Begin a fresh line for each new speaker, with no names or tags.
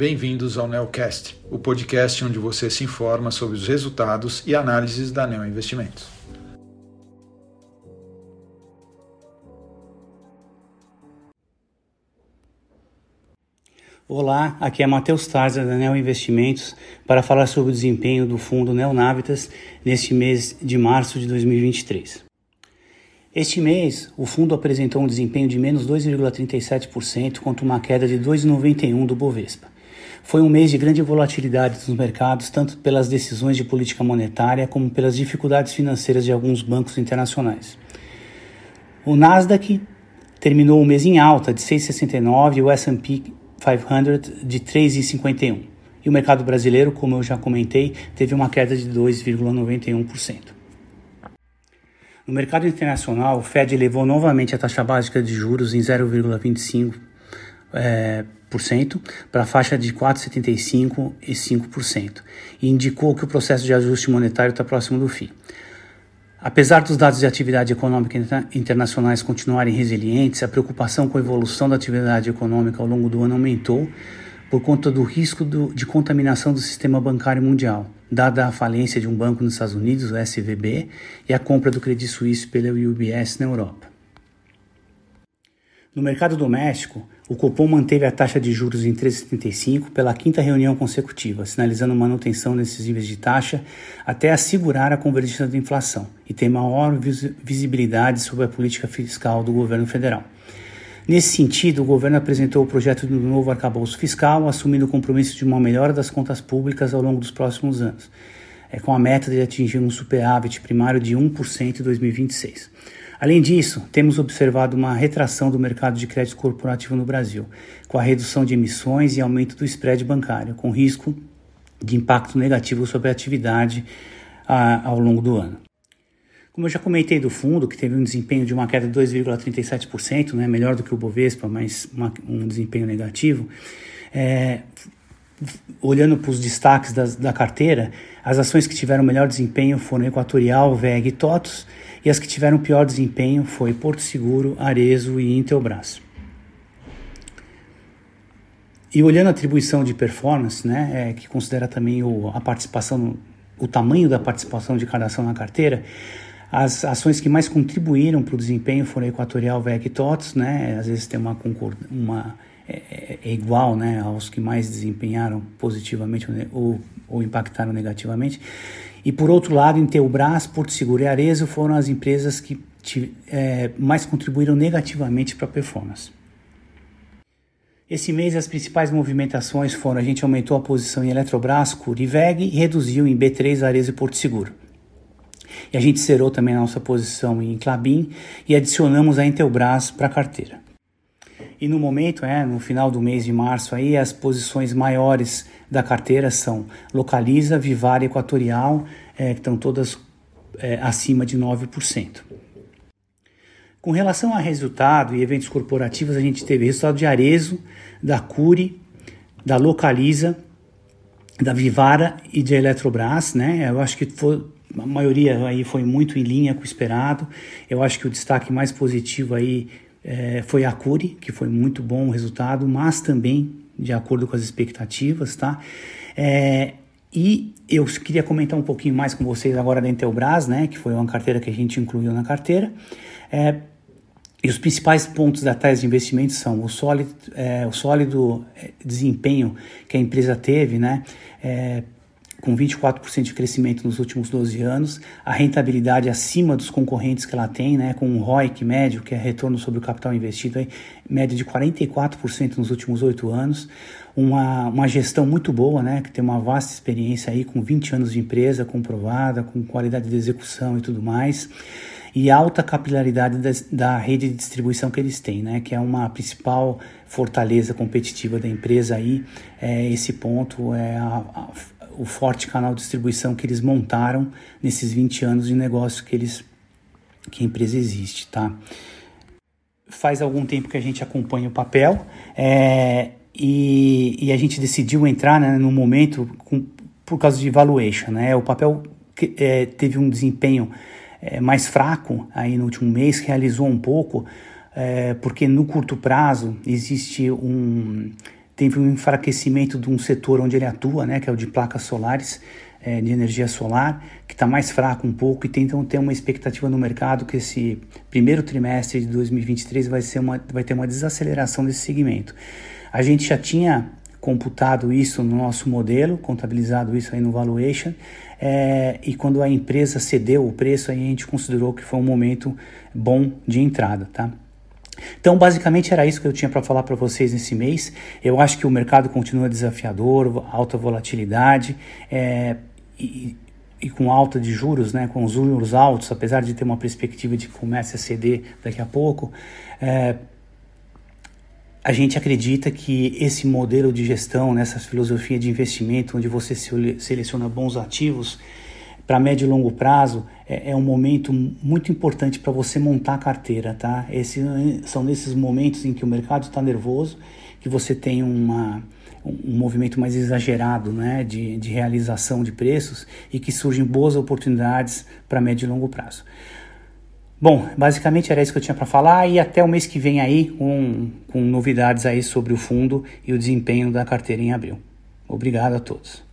bem-vindos ao Neocast, o podcast onde você se informa sobre os resultados e análises da Neo Investimentos.
Olá, aqui é Matheus Tarza da Neo Investimentos para falar sobre o desempenho do fundo Neonavitas neste mês de março de 2023. Este mês, o fundo apresentou um desempenho de menos 2,37% contra uma queda de 2,91% do Bovespa. Foi um mês de grande volatilidade nos mercados, tanto pelas decisões de política monetária como pelas dificuldades financeiras de alguns bancos internacionais. O Nasdaq terminou o mês em alta de 6,69 e o S&P 500 de 3,51. E o mercado brasileiro, como eu já comentei, teve uma queda de 2,91%. No mercado internacional, o Fed elevou novamente a taxa básica de juros em 0,25% é, para a faixa de 4,75% e 5%, e indicou que o processo de ajuste monetário está próximo do fim. Apesar dos dados de atividade econômica internacionais continuarem resilientes, a preocupação com a evolução da atividade econômica ao longo do ano aumentou por conta do risco do, de contaminação do sistema bancário mundial, dada a falência de um banco nos Estados Unidos, o SVB, e a compra do Credit Suisse pela UBS na Europa. No mercado doméstico, o Copom manteve a taxa de juros em 3,75 pela quinta reunião consecutiva, sinalizando manutenção desses níveis de taxa até assegurar a convergência da inflação e ter maior visibilidade sobre a política fiscal do governo federal. Nesse sentido, o governo apresentou o projeto do novo arcabouço fiscal, assumindo o compromisso de uma melhora das contas públicas ao longo dos próximos anos, é, com a meta de atingir um superávit primário de 1% em 2026. Além disso, temos observado uma retração do mercado de crédito corporativo no Brasil, com a redução de emissões e aumento do spread bancário, com risco de impacto negativo sobre a atividade a, ao longo do ano. Como eu já comentei do fundo, que teve um desempenho de uma queda de 2,37%, né, melhor do que o Bovespa, mas uma, um desempenho negativo, é, olhando para os destaques da carteira, as ações que tiveram melhor desempenho foram Equatorial, VEG e TOTOS, e as que tiveram pior desempenho foi Porto Seguro, Arezo e Intelbras. E olhando a atribuição de performance, né, é, que considera também o, a participação, o tamanho da participação de cada ação na carteira, as ações que mais contribuíram para o desempenho foram Equatorial, VEC e TOTS, né? Às vezes tem uma, uma é, é, é, igual, né, aos que mais desempenharam positivamente ou, ou impactaram negativamente. E por outro lado, Intelbras, Porto Seguro e Arezzo foram as empresas que é, mais contribuíram negativamente para a performance. Esse mês as principais movimentações foram a gente aumentou a posição em Eletrobras, Curiveg e reduziu em B3, Arezzo e Porto Seguro. E a gente zerou também a nossa posição em Clabin e adicionamos a Intelbras para a carteira. E no momento, é, no final do mês de março, aí, as posições maiores da carteira são Localiza, Vivar e Equatorial, é, que estão todas é, acima de 9%. Com relação a resultado e eventos corporativos, a gente teve resultado de Arezo, da Curi, da Localiza, da Vivara e de Eletrobras, né? Eu acho que foi, a maioria aí foi muito em linha com o esperado. Eu acho que o destaque mais positivo aí é, foi a Curi, que foi muito bom o resultado, mas também de acordo com as expectativas, tá? É, e eu queria comentar um pouquinho mais com vocês agora da Intelbras, né, que foi uma carteira que a gente incluiu na carteira. É, e os principais pontos da tese de investimento são o sólido, é, o sólido é, desempenho que a empresa teve, né, é, com 24% de crescimento nos últimos 12 anos, a rentabilidade acima dos concorrentes que ela tem, né, com um ROIC médio, que é retorno sobre o capital investido, aí, média de 44% nos últimos 8 anos, uma, uma gestão muito boa, né, que tem uma vasta experiência aí, com 20 anos de empresa comprovada, com qualidade de execução e tudo mais, e alta capilaridade da, da rede de distribuição que eles têm, né, que é uma principal fortaleza competitiva da empresa aí, é, esse ponto é a, a o forte canal de distribuição que eles montaram nesses 20 anos de negócio que eles que a empresa existe, tá? Faz algum tempo que a gente acompanha o papel é, e, e, a gente decidiu entrar né, no momento com, por causa de valuation, né? O papel que, é, teve um desempenho é, mais fraco aí no último mês, realizou um pouco, é, porque no curto prazo existe um teve um enfraquecimento de um setor onde ele atua, né, que é o de placas solares, é, de energia solar, que está mais fraco um pouco e tentam ter uma expectativa no mercado que esse primeiro trimestre de 2023 vai, ser uma, vai ter uma desaceleração desse segmento. A gente já tinha computado isso no nosso modelo, contabilizado isso aí no valuation, é, e quando a empresa cedeu o preço, aí a gente considerou que foi um momento bom de entrada, tá? Então, basicamente era isso que eu tinha para falar para vocês nesse mês. Eu acho que o mercado continua desafiador, alta volatilidade, é, e, e, com alta de juros, né, com os juros altos, apesar de ter uma perspectiva de que comece a ceder daqui a pouco, é, a gente acredita que esse modelo de gestão, nessa filosofia de investimento, onde você seleciona bons ativos para médio e longo prazo, é, é um momento muito importante para você montar a carteira, tá? Esse, são nesses momentos em que o mercado está nervoso, que você tem uma, um movimento mais exagerado né, de, de realização de preços e que surgem boas oportunidades para médio e longo prazo. Bom, basicamente era isso que eu tinha para falar e até o mês que vem aí com, com novidades aí sobre o fundo e o desempenho da carteira em abril. Obrigado a todos.